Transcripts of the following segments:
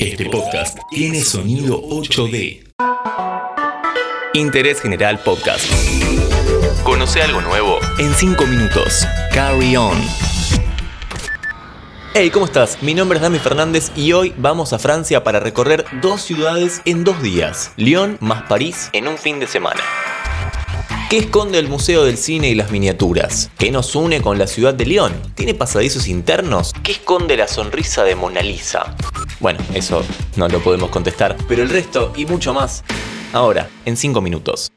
Este podcast tiene sonido 8D. Interés General Podcast. Conoce algo nuevo en 5 minutos. Carry on. Hey, ¿cómo estás? Mi nombre es Dami Fernández y hoy vamos a Francia para recorrer dos ciudades en dos días. Lyon más París en un fin de semana. ¿Qué esconde el Museo del Cine y las Miniaturas? ¿Qué nos une con la ciudad de Lyon? ¿Tiene pasadizos internos? ¿Qué esconde la sonrisa de Mona Lisa? Bueno, eso no lo podemos contestar, pero el resto y mucho más, ahora, en 5 minutos.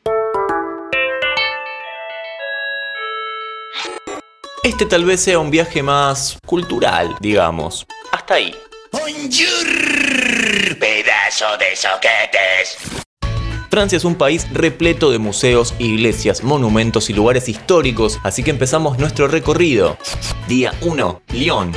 Este tal vez sea un viaje más cultural, digamos. Hasta ahí. Bonjour, pedazo de soquetes. Francia es un país repleto de museos, iglesias, monumentos y lugares históricos, así que empezamos nuestro recorrido. Día 1, Lyon.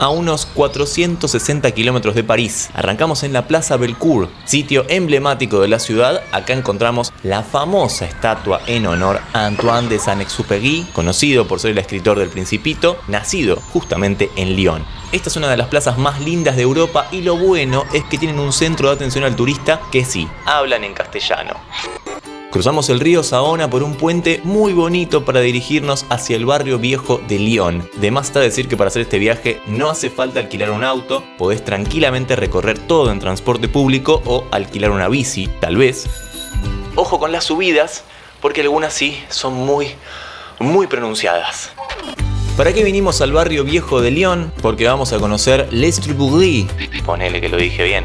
A unos 460 kilómetros de París, arrancamos en la Plaza Belcourt, sitio emblemático de la ciudad. Acá encontramos la famosa estatua en honor a Antoine de Saint-Exupéry, conocido por ser el escritor del Principito, nacido justamente en Lyon. Esta es una de las plazas más lindas de Europa y lo bueno es que tienen un centro de atención al turista que sí, hablan en castellano. Cruzamos el río Saona por un puente muy bonito para dirigirnos hacia el barrio viejo de Lyon. De más está decir que para hacer este viaje no hace falta alquilar un auto, podés tranquilamente recorrer todo en transporte público o alquilar una bici, tal vez. Ojo con las subidas, porque algunas sí son muy, muy pronunciadas. ¿Para qué vinimos al barrio viejo de Lyon? Porque vamos a conocer Les Triburies. Ponele que lo dije bien.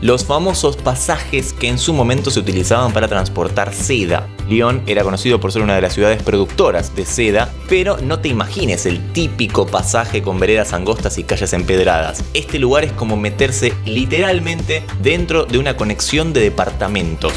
Los famosos pasajes que en su momento se utilizaban para transportar seda. Lyon era conocido por ser una de las ciudades productoras de seda, pero no te imagines el típico pasaje con veredas angostas y calles empedradas. Este lugar es como meterse literalmente dentro de una conexión de departamentos.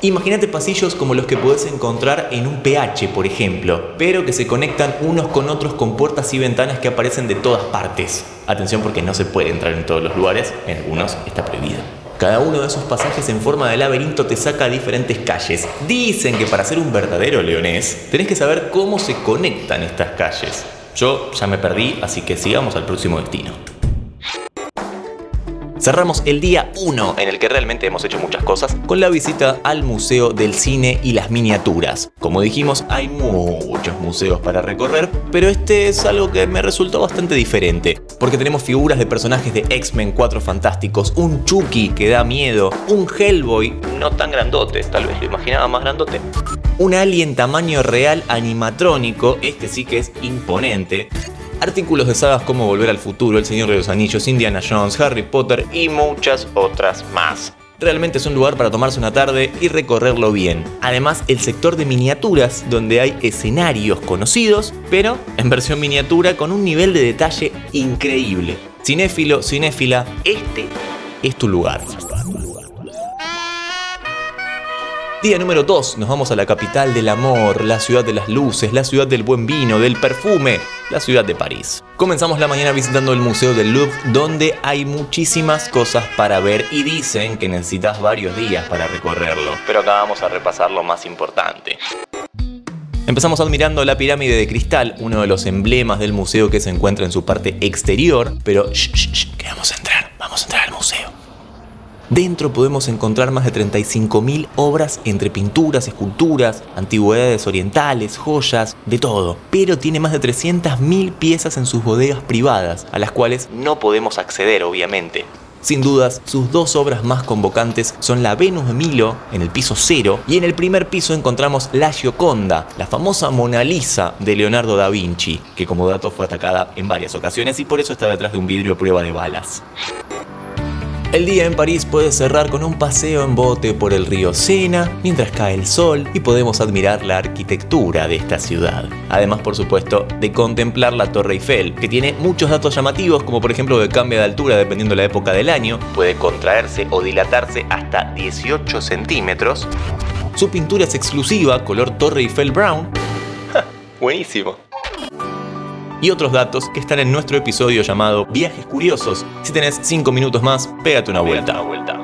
Imagínate pasillos como los que puedes encontrar en un PH, por ejemplo, pero que se conectan unos con otros con puertas y ventanas que aparecen de todas partes. Atención porque no se puede entrar en todos los lugares, en algunos está prohibido. Cada uno de esos pasajes en forma de laberinto te saca a diferentes calles. Dicen que para ser un verdadero leonés tenés que saber cómo se conectan estas calles. Yo ya me perdí, así que sigamos al próximo destino. Cerramos el día 1 en el que realmente hemos hecho muchas cosas con la visita al Museo del Cine y las Miniaturas. Como dijimos, hay muchos museos para recorrer, pero este es algo que me resultó bastante diferente, porque tenemos figuras de personajes de X-Men 4 Fantásticos, un Chucky que da miedo, un Hellboy no tan grandote, tal vez lo imaginaba más grandote, un alien tamaño real animatrónico, este sí que es imponente, artículos de sagas como Volver al Futuro, El Señor de los Anillos, Indiana Jones, Harry Potter y muchas otras más. Realmente es un lugar para tomarse una tarde y recorrerlo bien. Además, el sector de miniaturas, donde hay escenarios conocidos, pero en versión miniatura con un nivel de detalle increíble. Cinéfilo, cinéfila, este es tu lugar. Día número 2, nos vamos a la capital del amor, la ciudad de las luces, la ciudad del buen vino, del perfume, la ciudad de París. Comenzamos la mañana visitando el Museo del Louvre, donde hay muchísimas cosas para ver y dicen que necesitas varios días para recorrerlo. Pero acá vamos a repasar lo más importante. Empezamos admirando la pirámide de cristal, uno de los emblemas del museo que se encuentra en su parte exterior, pero shh, shh, que vamos a entrar, vamos a entrar al museo. Dentro podemos encontrar más de 35.000 obras entre pinturas, esculturas, antigüedades orientales, joyas, de todo. Pero tiene más de 300.000 piezas en sus bodegas privadas, a las cuales no podemos acceder obviamente. Sin dudas, sus dos obras más convocantes son la Venus de Milo, en el piso cero, y en el primer piso encontramos la Gioconda, la famosa Mona Lisa de Leonardo da Vinci, que como dato fue atacada en varias ocasiones y por eso está detrás de un vidrio a prueba de balas. El día en París puede cerrar con un paseo en bote por el río Sena mientras cae el sol y podemos admirar la arquitectura de esta ciudad. Además, por supuesto, de contemplar la Torre Eiffel, que tiene muchos datos llamativos, como por ejemplo que cambia de altura dependiendo de la época del año, puede contraerse o dilatarse hasta 18 centímetros. Su pintura es exclusiva, color Torre Eiffel Brown. Buenísimo y otros datos que están en nuestro episodio llamado Viajes Curiosos. Si tenés 5 minutos más, pégate una vuelta. Una vuelta.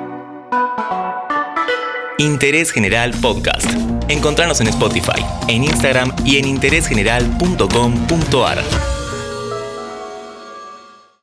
Interés General Podcast. Encontranos en Spotify, en Instagram y en interésgeneral.com.ar.